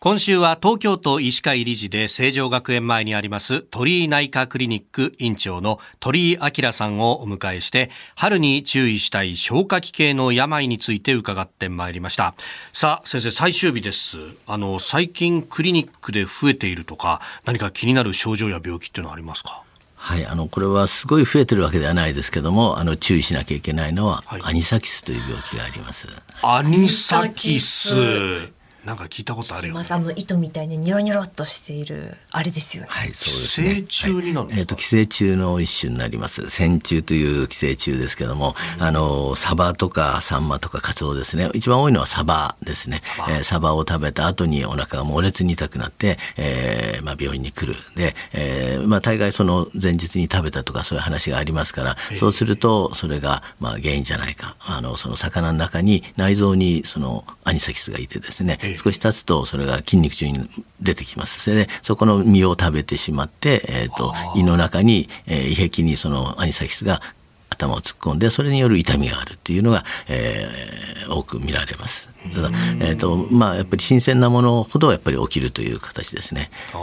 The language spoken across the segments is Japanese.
今週は東京都医師会理事で成城学園前にあります鳥居内科クリニック院長の鳥居明さんをお迎えして春に注意したい消化器系の病について伺ってまいりました。さあ先生最終日です。あの最近クリニックで増えているとか何か気になる症状や病気っていうのはありますか？はい、あのこれはすごい増えてるわけではないですけどもあの注意しなきゃいけないのは、はい、アニサキスという病気があります。アニサキスなんか聞いたことあるよ、ね、あの糸みたいにニョロニョロっとしているあれですよね。はい、そうですね。寄生虫になる、はい、えっ、ー、と寄生虫の一種になります。線虫という寄生虫ですけども、うん、あのサバとかサンマとかカツオですね。一番多いのはサバですね。サバ,、えー、サバを食べた後にお腹が猛烈に痛くなって、えー、まあ病院に来る。で、えー、まあ大概その前日に食べたとかそういう話がありますから、そうするとそれがまあ原因じゃないか。あのその魚の中に内臓にそのアニサキスがいてですね、少し経つとそれが筋肉中に出てきます。それでそこの身を食べてしまって、えーと、胃の中に、えー、胃壁にそのアニサキスが頭を突っ込んでそれによる痛みがあるっていうのが、えー、多く見られます。ただ、えーとまあ、やっぱり新鮮なものほどやっぱり起きるという形ですね。え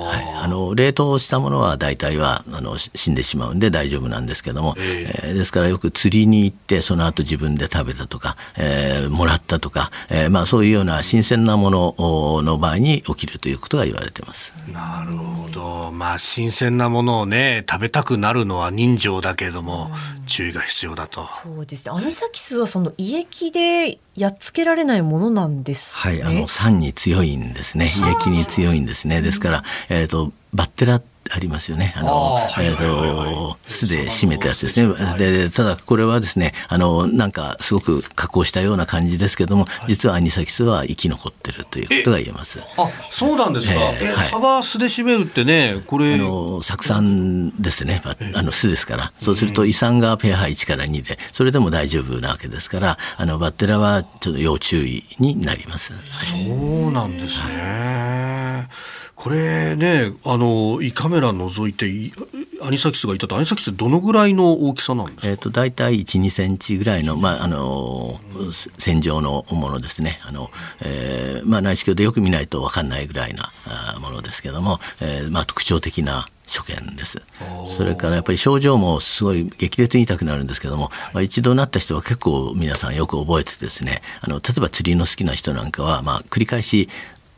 ーはい、あの冷凍したものは大体はあの死んでしまうんで大丈夫なんですけども、えー、ですからよく釣りに行ってその後自分で食べたとか、えー、もらったとか、えーまあ、そういうような新鮮なものの場合に起きるということが言われてます。なるほど、まあ、新鮮なものをね食べたくなるのは人情だけれども、注意が必要だと。そうですねアニサキスはその胃液でやっつけられないものなんです、ね、はい、あの酸に強いんですね。胃液に強いんですね。ですから、えっ、ー、とバッテラありますよね。あの、あえっ、と、酢で締めたやつですね。で、ただこれはですね、あの、なんかすごく加工したような感じですけども、実はアニサキスは生き残ってるということが言えます。あ、そうなんですか。えー、サバ酢で締めるってね、これ。あの、酢酸ですね。あの、酢ですから。そうすると胃酸が pH1 から2で、それでも大丈夫なわけですから、あの、バッテラはちょっと要注意になります。そうなんですね。これね、あの胃カメラ覗いてアニサキスがいたとアニサキスってどのぐらいの大きさなんですか？えっ、と大体一二センチぐらいのまああの、うん、線状のものですね。あの、えー、まあ内視鏡でよく見ないとわかんないぐらいなものですけども、えー、まあ特徴的な所見ですそれからやっぱり症状もすごい激烈に痛くなるんですけども、まあ、一度なった人は結構皆さんよく覚えてですねあの例えば釣りの好きな人なんかは、まあ、繰り返し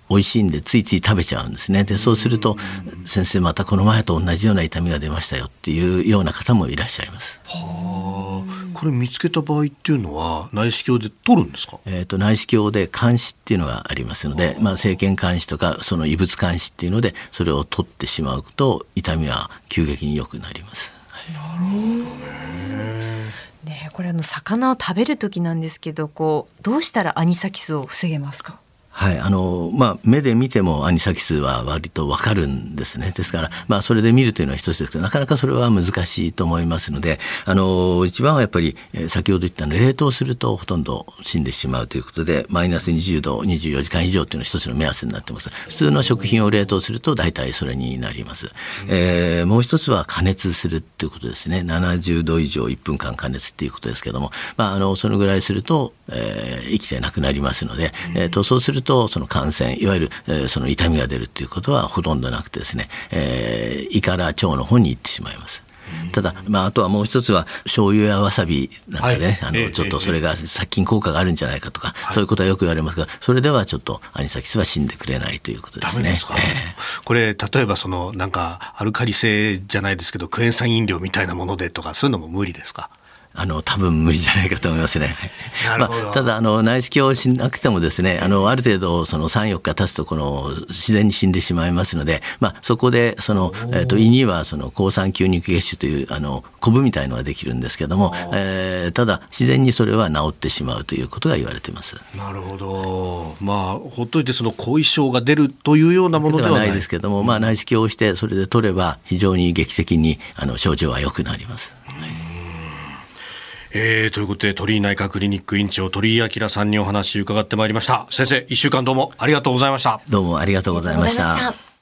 美味しいんでついつい食べちゃうんですねでそうすると先生またこの前と同じような痛みが出ましたよっていうような方もいらっしゃいます。はあ、これ見つけた場合っていうのは内視鏡で取るんですか？えっ、ー、と内視鏡で監視っていうのがありますので、まあ生検監視とかその異物監視っていうのでそれを取ってしまうと痛みは急激に良くなります。なるほどね。ねこれあの魚を食べる時なんですけどこうどうしたらアニサキスを防げますか？はいあのまあ、目で見てもアニサキスは割とわかるんですね。ですから、まあ、それで見るというのは一つですけどなかなかそれは難しいと思いますのであの一番はやっぱり、え、先ほど言ったの冷凍するとほとんど死んでしまうということでマイナス20度24時間以上というのは一つの目安になってます。普通の食品を冷凍すると大体それになります、えー、もう一つは加熱するっていうことですね。70度以上1分間加熱っていうことですけども、まあ、あのそのぐらいすると、えー、生きてなくなりますので、えーとそうするとその感染いわゆる、えー、その痛みが出るということはほとんどなくてですね、えー、胃から腸の方に行ってしまいます。ただ、まあ、あとはもう一つは醤油やわさびなんかでね、はい、あのちょっとそれが殺菌効果があるんじゃないかとか、はい、そういうことはよく言われますがそれではちょっとアニサキスは死んでくれないということですね。すえー、これ例えばそのなんかアルカリ性じゃないですけどクエン酸飲料みたいなものでとかそういうのも無理ですか？あの多分無理じゃないかと思いますね。まあ、ただあの内視鏡をしなくてもですねあのある程度その34日経つとこの自然に死んでしまいますので、まあ、そこでその、えーと、胃にはその抗酸球肉血腫というあのコブみたいのができるんですけども、えー、ただ自然にそれは治ってしまうということが言われています。なるほど。まあほっといてその後遺症が出るというようなものではないですけども、まあ内視鏡をしてそれで取れば非常に劇的にあの症状は良くなります。えー、ということで鳥居内科クリニック院長鳥居明さんにお話伺ってまいりました。先生一週間どうもありがとうございました。どうもありがとうございました。